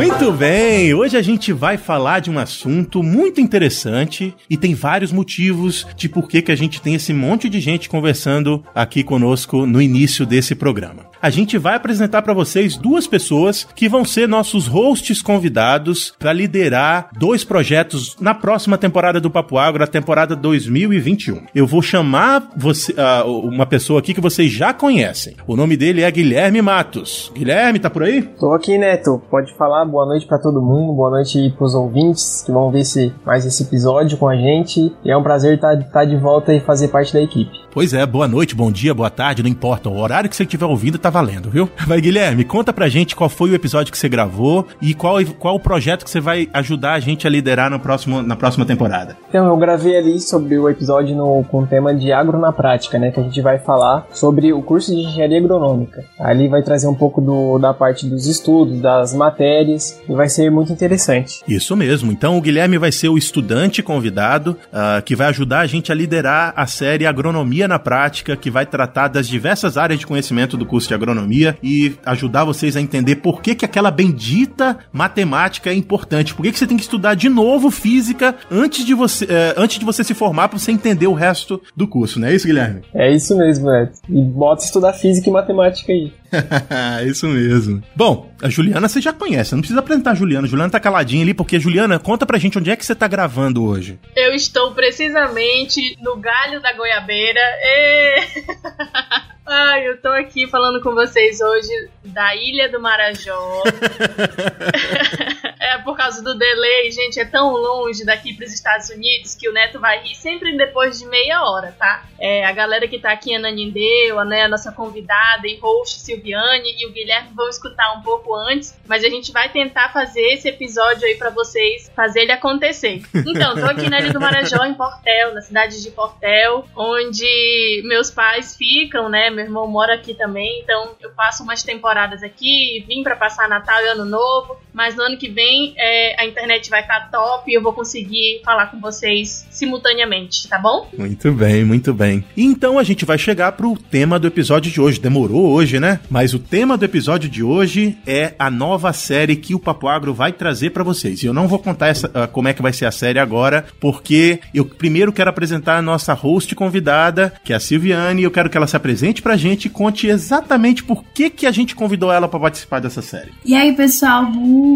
We Muito bem, hoje a gente vai falar de um assunto muito interessante e tem vários motivos de por que, que a gente tem esse monte de gente conversando aqui conosco no início desse programa a gente vai apresentar para vocês duas pessoas que vão ser nossos hosts convidados para liderar dois projetos na próxima temporada do Papo Agro, a temporada 2021. Eu vou chamar você, uh, uma pessoa aqui que vocês já conhecem. O nome dele é Guilherme Matos. Guilherme, tá por aí? Tô aqui, Neto. Pode falar. Boa noite para todo mundo. Boa noite pros ouvintes que vão ver esse, mais esse episódio com a gente. E é um prazer estar tá, tá de volta e fazer parte da equipe. Pois é, boa noite, bom dia, boa tarde, não importa. O horário que você estiver ouvindo tá valendo, viu? Vai, Guilherme, conta pra gente qual foi o episódio que você gravou e qual, qual o projeto que você vai ajudar a gente a liderar no próximo, na próxima temporada. Então, eu gravei ali sobre o episódio no, com o tema de agro na prática, né? Que a gente vai falar sobre o curso de engenharia agronômica. Ali vai trazer um pouco do, da parte dos estudos, das matérias, e vai ser muito interessante. Isso mesmo. Então, o Guilherme vai ser o estudante convidado uh, que vai ajudar a gente a liderar a série Agronomia Agronomia na Prática, que vai tratar das diversas áreas de conhecimento do curso de agronomia e ajudar vocês a entender por que, que aquela bendita matemática é importante. Por que, que você tem que estudar de novo física antes de você, é, antes de você se formar para você entender o resto do curso, não é isso, Guilherme? É isso mesmo, Neto. E bota estudar física e matemática aí. Isso mesmo. Bom, a Juliana você já conhece, não precisa apresentar a Juliana. A Juliana tá caladinha ali, porque, Juliana, conta pra gente onde é que você tá gravando hoje. Eu estou precisamente no galho da goiabeira. E... Ai, eu tô aqui falando com vocês hoje da Ilha do Marajó. é causa do delay, gente, é tão longe daqui para os Estados Unidos que o Neto vai rir sempre depois de meia hora, tá? É, a galera que tá aqui, a Nanindeu, né, a nossa convidada e host Silviane e o Guilherme vão escutar um pouco antes, mas a gente vai tentar fazer esse episódio aí para vocês, fazer ele acontecer. Então, tô aqui na Ilha do Marajó, em Portel, na cidade de Portel, onde meus pais ficam, né? Meu irmão mora aqui também, então eu passo umas temporadas aqui, vim para passar Natal e Ano Novo, mas no ano que vem é, a internet vai estar tá top e eu vou conseguir falar com vocês simultaneamente, tá bom? Muito bem, muito bem. Então a gente vai chegar pro tema do episódio de hoje. Demorou hoje, né? Mas o tema do episódio de hoje é a nova série que o Papo Agro vai trazer para vocês. E eu não vou contar essa, uh, como é que vai ser a série agora, porque eu primeiro quero apresentar a nossa host convidada, que é a Silviane, e eu quero que ela se apresente pra gente e conte exatamente por que, que a gente convidou ela para participar dessa série. E aí, pessoal,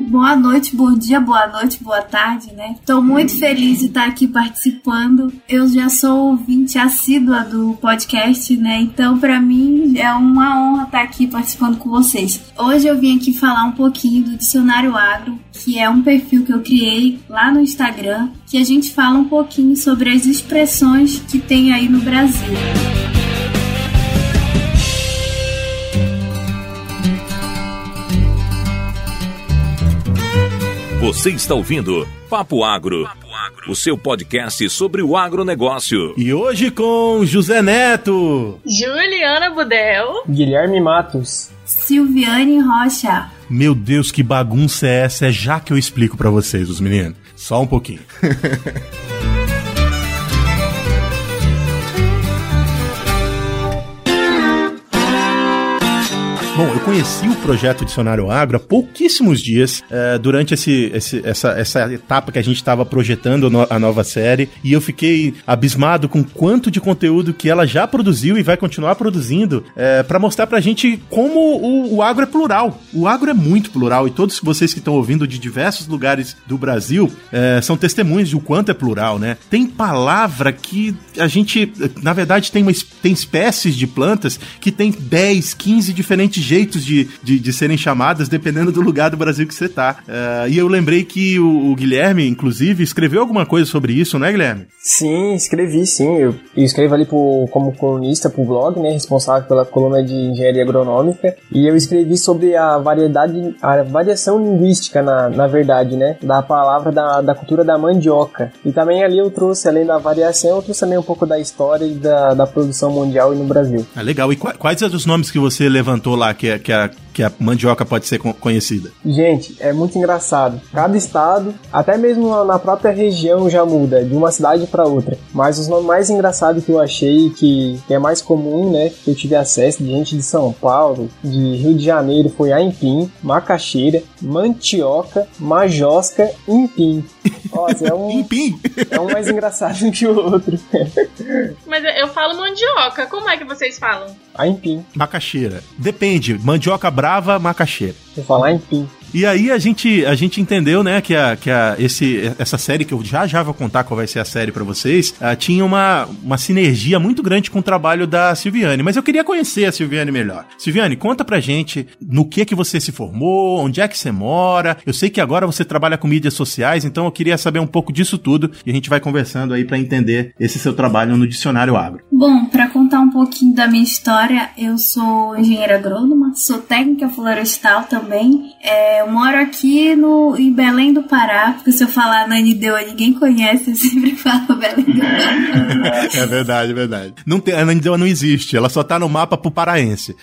boa noite, bom dia, boa noite, boa tarde, né? Tô muito feliz de estar aqui participando. Eu já sou ouvinte assídua do podcast, né? Então, para mim é uma honra estar aqui participando com vocês. Hoje eu vim aqui falar um pouquinho do Dicionário Agro, que é um perfil que eu criei lá no Instagram, que a gente fala um pouquinho sobre as expressões que tem aí no Brasil. Você está ouvindo Papo Agro, o seu podcast sobre o agronegócio. E hoje com José Neto, Juliana Budel, Guilherme Matos, Silviane Rocha. Meu Deus, que bagunça é essa? É já que eu explico para vocês, os meninos. Só um pouquinho. Bom, eu conheci o projeto Dicionário Agro há pouquíssimos dias, é, durante esse, esse, essa, essa etapa que a gente estava projetando a nova série, e eu fiquei abismado com quanto de conteúdo que ela já produziu e vai continuar produzindo é, para mostrar pra gente como o, o agro é plural. O agro é muito plural, e todos vocês que estão ouvindo de diversos lugares do Brasil é, são testemunhas de o quanto é plural, né? Tem palavra que a gente, na verdade, tem, uma, tem espécies de plantas que tem 10, 15 diferentes jeitos de, de, de, serem chamadas dependendo do lugar do Brasil que você tá. Uh, e eu lembrei que o, o, Guilherme, inclusive, escreveu alguma coisa sobre isso, né, Guilherme? Sim, escrevi sim. Eu, eu escrevo ali pro, como colunista pro blog, né, responsável pela coluna de engenharia agronômica. E eu escrevi sobre a variedade, a variação linguística, na, na verdade, né, da palavra da, da cultura da mandioca. E também ali eu trouxe, além da variação, eu trouxe também um pouco da história e da, da produção mundial e no Brasil. Ah, legal. E quais, quais são os nomes que você levantou lá? Que, é, que, é, que a mandioca pode ser conhecida? Gente, é muito engraçado. Cada estado, até mesmo na própria região já muda, de uma cidade para outra. Mas os nomes mais engraçados que eu achei, que, que é mais comum, né, que eu tive acesso de gente de São Paulo, de Rio de Janeiro, foi aipim, macaxeira, mantioca, majosca, empim. Nossa, é um, empim? é um mais engraçado que o outro. Mas eu falo mandioca, como é que vocês falam? Aipim. Macaxeira. Depende, mandioca brava, macaxeira. Vou falar empim. E aí a gente, a gente entendeu, né, que, a, que a, esse, essa série, que eu já já vou contar qual vai ser a série para vocês, uh, tinha uma, uma sinergia muito grande com o trabalho da Silviane. Mas eu queria conhecer a Silviane melhor. Silviane, conta pra gente no que que você se formou, onde é que você mora. Eu sei que agora você trabalha com mídias sociais, então eu queria saber um pouco disso tudo e a gente vai conversando aí para entender esse seu trabalho no Dicionário Agro. Bom, para contar um pouquinho da minha história, eu sou engenheira agrônoma, sou técnica florestal também. É, eu moro aqui no, em Belém do Pará, porque se eu falar Nanideua ninguém conhece, eu sempre falo Belém do Pará. É verdade, é verdade. Não tem, a Nanideua não existe, ela só tá no mapa pro paraense.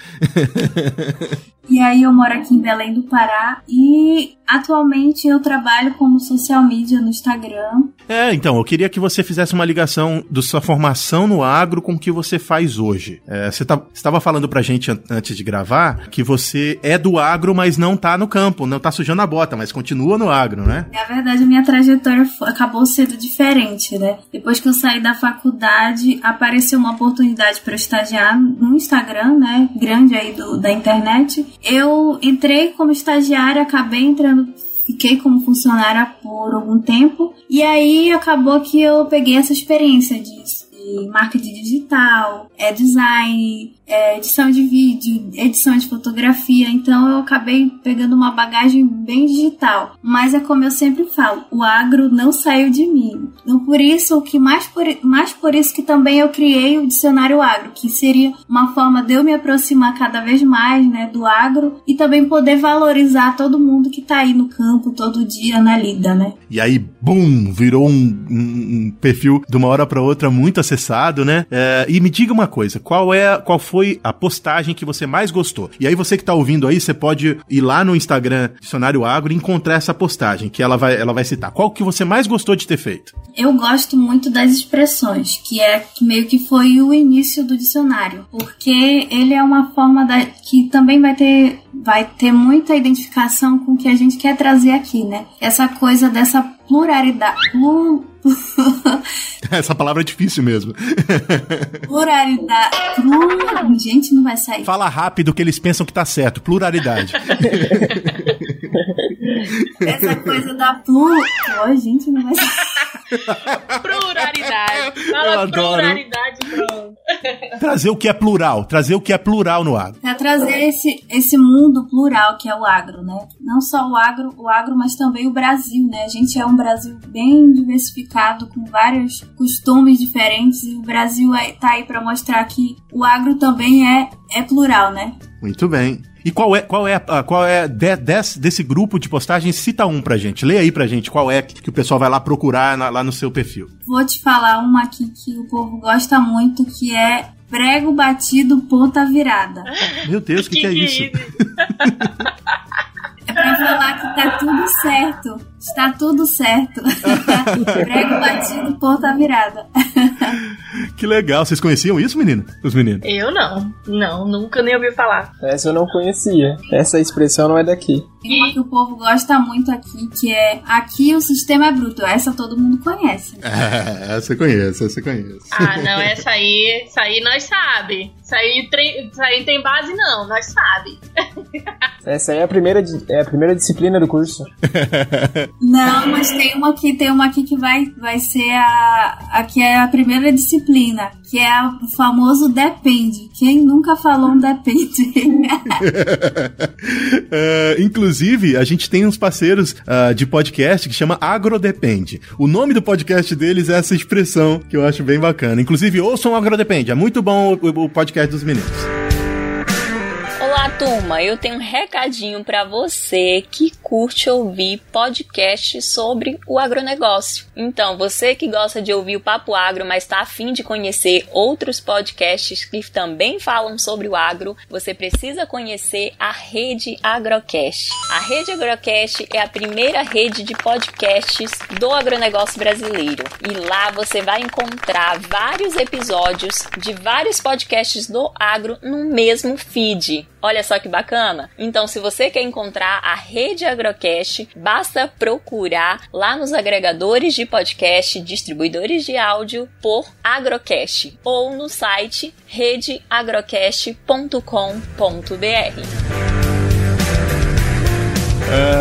E aí eu moro aqui em Belém do Pará e atualmente eu trabalho como social media no Instagram. É, então, eu queria que você fizesse uma ligação da sua formação no agro com o que você faz hoje. É, você tá, estava falando pra gente antes de gravar que você é do agro, mas não tá no campo, não tá sujando a bota, mas continua no agro, né? Na verdade, a minha trajetória acabou sendo diferente, né? Depois que eu saí da faculdade, apareceu uma oportunidade para estagiar no Instagram, né? Grande aí do, da internet. Eu entrei como estagiária, acabei entrando fiquei como funcionária por algum tempo. E aí acabou que eu peguei essa experiência de, de marketing digital, é design, é, edição de vídeo, edição de fotografia, então eu acabei pegando uma bagagem bem digital. Mas é como eu sempre falo, o agro não saiu de mim. Então por isso, o que mais por, mais por isso que também eu criei o dicionário agro, que seria uma forma de eu me aproximar cada vez mais, né, do agro e também poder valorizar todo mundo que tá aí no campo todo dia na lida, né? E aí, bum, virou um, um, um perfil de uma hora para outra muito acessado, né? É, e me diga uma coisa, qual é, qual foi a postagem que você mais gostou? E aí você que tá ouvindo aí, você pode ir lá no Instagram Dicionário Agro e encontrar essa postagem, que ela vai, ela vai citar. Qual que você mais gostou de ter feito? Eu gosto muito das expressões, que é meio que foi o início do dicionário, porque ele é uma forma da, que também vai ter vai ter muita identificação com o que a gente quer trazer aqui, né? Essa coisa dessa pluralidade. Essa palavra é difícil mesmo. Pluralidade. Plur... Gente, não vai sair. Fala rápido que eles pensam que tá certo. Pluralidade. Essa coisa da plur. Oh, gente, não vai sair. Pluralidade. Fala pluralidade, pronto. Trazer o que é plural. Trazer o que é plural no agro. Pra trazer esse, esse mundo plural que é o agro, né? Não só o agro, o agro, mas também o Brasil, né? A gente é um Brasil bem diversificado, com vários costumes diferentes, e o Brasil é, tá aí para mostrar que o agro também é, é plural, né? Muito bem. E qual é, qual é, qual é de, desse, desse grupo de postagens? Cita um pra gente. Lê aí pra gente qual é que o pessoal vai lá procurar na, lá no seu perfil. Vou te falar uma aqui que o povo gosta muito, que é prego batido ponta virada. Meu Deus, o que, que, que, é isso? É pra falar que tá tudo certo. Está tudo certo. Prego batido, ponta virada. que legal. Vocês conheciam isso, menino? Os meninos? Eu não. Não, nunca nem ouvi falar. Essa eu não conhecia. Essa expressão não é daqui. Tem uma que o povo gosta muito aqui, que é aqui o sistema é bruto. Essa todo mundo conhece. É, essa eu conheço, essa eu conheço. Ah, não, essa aí, essa aí nós sabe. Isso aí, isso aí tem base não, nós sabe. Essa aí é a primeira, é a primeira disciplina do curso. Não, mas tem uma aqui, tem uma aqui que vai, vai ser a, a que é a primeira disciplina, que é o famoso depende. Quem nunca falou um depende? uh, inclusive, a gente tem uns parceiros uh, de podcast que chama Agrodepende. O nome do podcast deles é essa expressão que eu acho bem bacana. Inclusive, ouçam Agrodepende. É muito bom o, o podcast dos meninos Turma, eu tenho um recadinho para você que curte ouvir podcast sobre o agronegócio. Então, você que gosta de ouvir o Papo Agro, mas está afim de conhecer outros podcasts que também falam sobre o agro, você precisa conhecer a Rede Agrocast. A Rede Agrocast é a primeira rede de podcasts do agronegócio brasileiro. E lá você vai encontrar vários episódios de vários podcasts do agro no mesmo feed. Olha só que bacana. Então, se você quer encontrar a Rede Agrocast, basta procurar lá nos agregadores de podcast, distribuidores de áudio por Agrocast ou no site redeagrocast.com.br.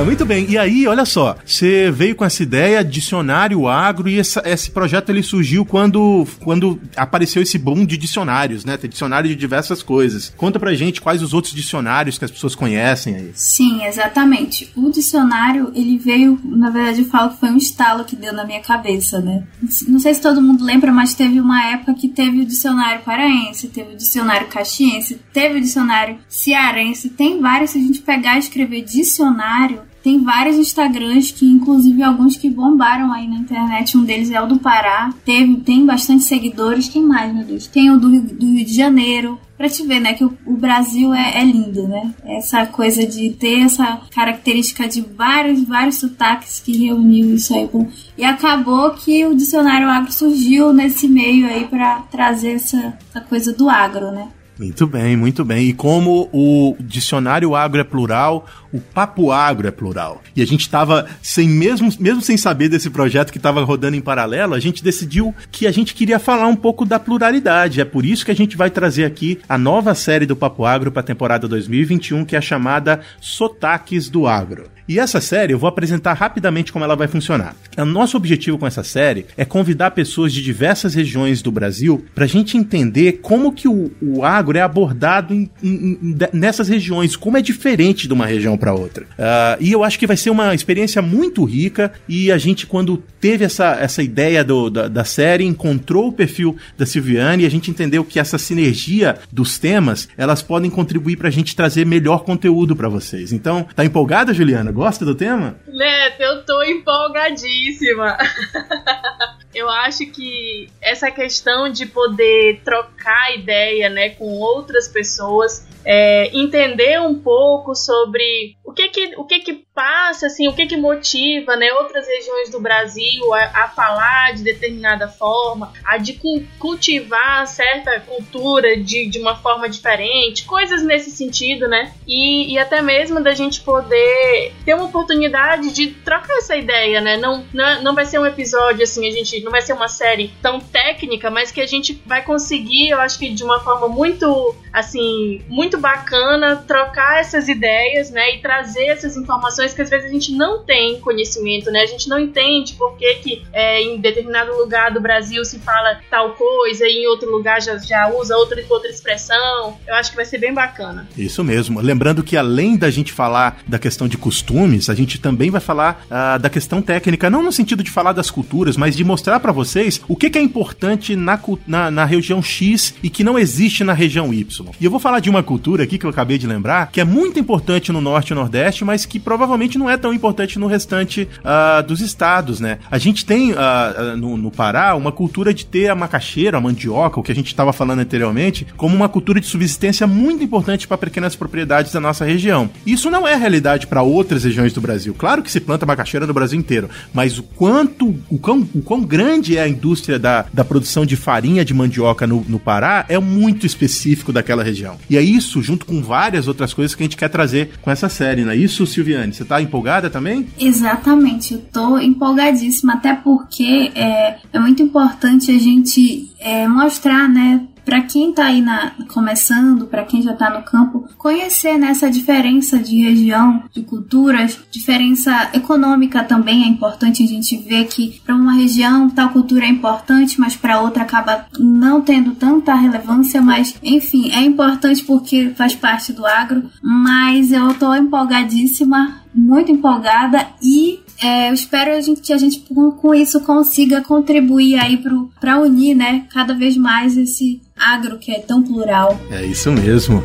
Muito bem, e aí, olha só, você veio com essa ideia, dicionário agro, e essa, esse projeto ele surgiu quando, quando apareceu esse boom de dicionários, né? Tem dicionário de diversas coisas. Conta pra gente quais os outros dicionários que as pessoas conhecem aí. Sim, exatamente. O dicionário, ele veio, na verdade, eu falo que foi um estalo que deu na minha cabeça, né? Não sei se todo mundo lembra, mas teve uma época que teve o dicionário paraense, teve o dicionário caxiense, teve o dicionário cearense, tem vários, se a gente pegar e escrever dicionário, tem vários Instagrams que, inclusive, alguns que bombaram aí na internet. Um deles é o do Pará. Teve, tem bastante seguidores. Quem mais, meu Deus? Tem o do, do Rio de Janeiro. Pra te ver, né, que o, o Brasil é, é, lindo, né? Essa coisa de ter essa característica de vários, vários sotaques que reuniu isso aí. E acabou que o dicionário agro surgiu nesse meio aí para trazer essa, essa coisa do agro, né? Muito bem, muito bem. E como o dicionário agro é plural, o papo agro é plural. E a gente estava sem mesmo, mesmo sem saber desse projeto que estava rodando em paralelo, a gente decidiu que a gente queria falar um pouco da pluralidade. É por isso que a gente vai trazer aqui a nova série do Papo Agro para a temporada 2021, que é chamada Sotaques do Agro. E essa série eu vou apresentar rapidamente como ela vai funcionar. O nosso objetivo com essa série é convidar pessoas de diversas regiões do Brasil para a gente entender como que o, o agro é abordado em, em, em, nessas regiões, como é diferente de uma região para outra. Uh, e eu acho que vai ser uma experiência muito rica e a gente, quando teve essa, essa ideia do, da, da série, encontrou o perfil da Silviane e a gente entendeu que essa sinergia dos temas, elas podem contribuir para a gente trazer melhor conteúdo para vocês. Então, tá empolgada, Juliana? Gosta do tema? Neto, eu tô empolgadíssima. eu acho que essa questão de poder trocar ideia, né, com outras pessoas é, entender um pouco sobre o que que, o que que assim, o que que motiva né, outras regiões do Brasil a, a falar de determinada forma, a de cultivar certa cultura de, de uma forma diferente, coisas nesse sentido, né? E, e até mesmo da gente poder ter uma oportunidade de trocar essa ideia, né? Não, não, não vai ser um episódio assim, a gente não vai ser uma série tão técnica, mas que a gente vai conseguir, eu acho que de uma forma muito, assim, muito bacana trocar essas ideias, né, e trazer essas informações que às vezes a gente não tem conhecimento, né, a gente não entende por que, que é, em determinado lugar do Brasil se fala tal coisa e em outro lugar já, já usa outra, outra expressão. Eu acho que vai ser bem bacana. Isso mesmo. Lembrando que além da gente falar da questão de costumes, a gente também vai falar uh, da questão técnica, não no sentido de falar das culturas, mas de mostrar para vocês o que, que é importante na, na, na região X e que não existe na região Y. E eu vou falar de uma cultura aqui que eu acabei de lembrar, que é muito importante no Norte e Nordeste, mas que provavelmente não é tão importante no restante uh, dos estados, né? A gente tem uh, no, no, Pará uma cultura de ter a macaxeira, a mandioca, o que a gente estava falando anteriormente, como uma cultura de subsistência muito importante para pequenas propriedades da nossa região. Isso não é realidade para outras regiões do Brasil. Claro que se planta macaxeira no Brasil inteiro, mas o quanto, o quão, o quão grande é a indústria da, da produção de farinha de mandioca no, no Pará é muito específico daquela região. E é isso, junto com várias outras coisas que a gente quer trazer com essa série, não é isso, Silviane? Você tá empolgada também? Exatamente, eu tô empolgadíssima, até porque é, é muito importante a gente é, mostrar, né, para quem está aí na, começando, para quem já está no campo, conhecer nessa né, diferença de região, de culturas, diferença econômica também é importante a gente ver que para uma região tal cultura é importante, mas para outra acaba não tendo tanta relevância, mas enfim, é importante porque faz parte do agro, mas eu estou empolgadíssima, muito empolgada e é, eu espero a gente, que a gente com isso consiga contribuir aí para unir, né, cada vez mais esse agro que é tão plural. É isso mesmo.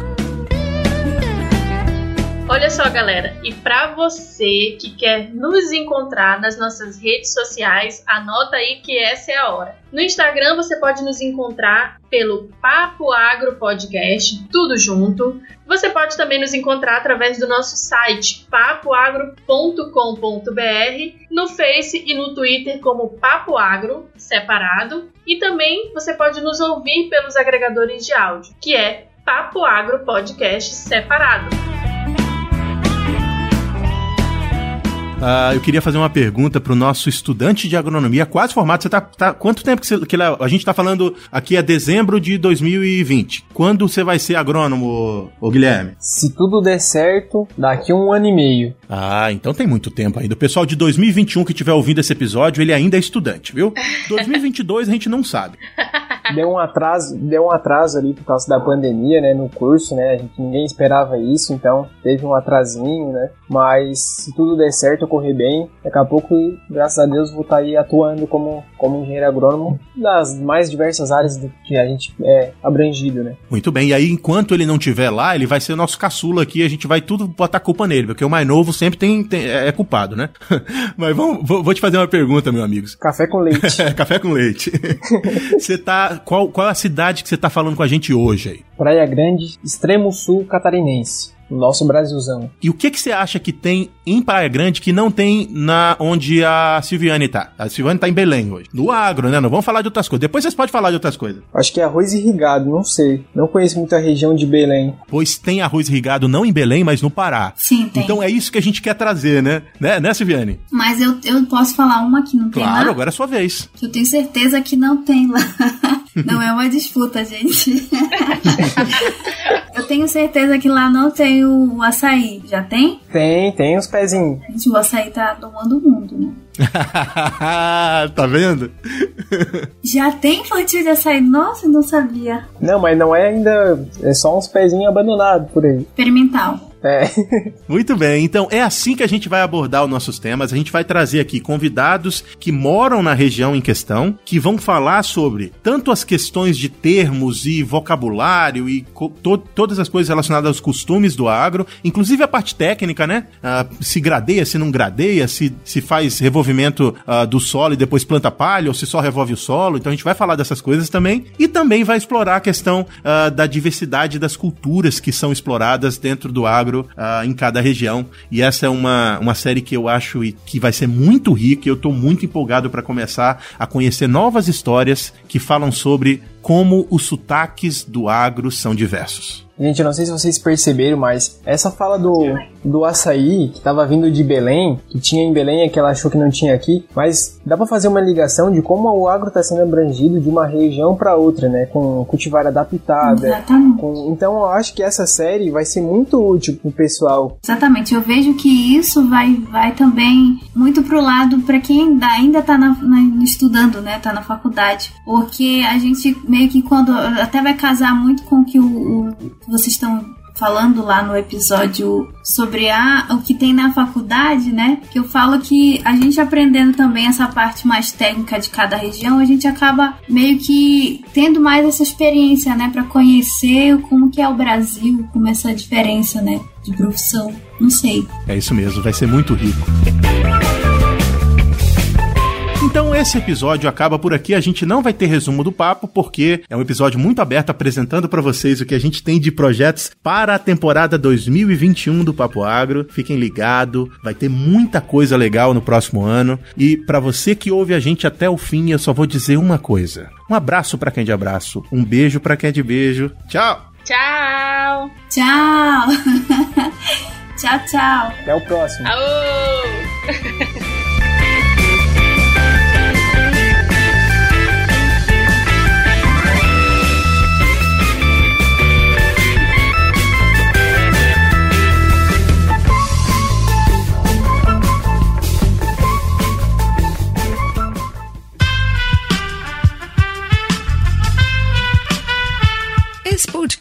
Só, galera, e para você que quer nos encontrar nas nossas redes sociais, anota aí que essa é a hora. No Instagram você pode nos encontrar pelo Papo Agro Podcast, tudo junto. Você pode também nos encontrar através do nosso site papoagro.com.br, no Face e no Twitter como Papo Agro, separado, e também você pode nos ouvir pelos agregadores de áudio, que é Papo Agro Podcast separado. Uh, eu queria fazer uma pergunta para o nosso estudante de agronomia, quase formado. Você tá, tá quanto tempo que, você, que a gente está falando aqui é dezembro de 2020. Quando você vai ser agrônomo, ô Guilherme? Se tudo der certo, daqui um ano e meio. Ah, então tem muito tempo ainda. O pessoal de 2021 que estiver ouvindo esse episódio, ele ainda é estudante, viu? 2022 a gente não sabe. Deu um atraso, deu um atraso ali por causa da pandemia, né, no curso, né? A gente ninguém esperava isso, então teve um atrasinho, né? Mas se tudo der certo, ocorrer bem, daqui a pouco, graças a Deus, vou estar aí atuando como, como engenheiro agrônomo nas mais diversas áreas que a gente é abrangido, né? Muito bem, e aí enquanto ele não estiver lá, ele vai ser nosso caçula aqui, a gente vai tudo botar culpa nele, porque o mais novo sempre tem, tem é, é culpado, né? Mas vamos, vou, vou, te fazer uma pergunta, meu amigo. Café com leite. Café com leite. você tá, qual, qual é a cidade que você tá falando com a gente hoje aí? Praia Grande, extremo sul catarinense nosso Brasilzão. E o que que você acha que tem em Praia Grande que não tem na onde a Silviane tá? A Silviane tá em Belém hoje. No agro, né? Não vamos falar de outras coisas. Depois vocês podem falar de outras coisas. Acho que é arroz irrigado, não sei. Não conheço muito a região de Belém. Pois tem arroz irrigado não em Belém, mas no Pará. Sim, tem. Então é isso que a gente quer trazer, né? Né, né Silviane? Mas eu, eu posso falar uma que não tem Claro, lá? agora é a sua vez. Eu tenho certeza que não tem lá. Não é uma disputa, gente. Eu tenho certeza que lá não tem o açaí. Já tem? Tem, tem os pezinhos. Gente, o açaí tá tomando o mundo, né? tá vendo? Já tem plantio de açaí? Nossa, eu não sabia. Não, mas não é ainda. É só uns pezinhos abandonados por aí. Experimental. É. Muito bem, então é assim que a gente vai abordar os nossos temas. A gente vai trazer aqui convidados que moram na região em questão, que vão falar sobre tanto as questões de termos e vocabulário e to todas as coisas relacionadas aos costumes do agro, inclusive a parte técnica, né? Ah, se gradeia, se não gradeia, se, se faz revolvimento ah, do solo e depois planta palha, ou se só revolve o solo. Então a gente vai falar dessas coisas também. E também vai explorar a questão ah, da diversidade das culturas que são exploradas dentro do agro uh, em cada região. E essa é uma, uma série que eu acho que vai ser muito rica e eu estou muito empolgado para começar a conhecer novas histórias que falam sobre como os sotaques do agro são diversos. Gente, eu não sei se vocês perceberam, mas essa fala do, do açaí, que tava vindo de Belém, que tinha em Belém é que ela achou que não tinha aqui, mas dá para fazer uma ligação de como o agro está sendo abrangido de uma região para outra, né? Com cultivar adaptada. Exatamente. Com, então eu acho que essa série vai ser muito útil pro pessoal. Exatamente, eu vejo que isso vai, vai também muito pro lado para quem ainda, ainda tá na, na, estudando, né? Tá na faculdade. Porque a gente meio que quando. Até vai casar muito com o que o, o vocês estão falando lá no episódio sobre a, o que tem na faculdade, né? Que eu falo que a gente aprendendo também essa parte mais técnica de cada região, a gente acaba meio que tendo mais essa experiência, né? Para conhecer como que é o Brasil, como essa diferença, né? De profissão. Não sei. É isso mesmo, vai ser muito rico. Então esse episódio acaba por aqui. A gente não vai ter resumo do papo porque é um episódio muito aberto apresentando para vocês o que a gente tem de projetos para a temporada 2021 do Papo Agro. Fiquem ligados, vai ter muita coisa legal no próximo ano. E para você que ouve a gente até o fim, eu só vou dizer uma coisa. Um abraço para quem é de abraço, um beijo para quem é de beijo. Tchau. Tchau. Tchau. tchau, tchau. Até o próximo. Aô!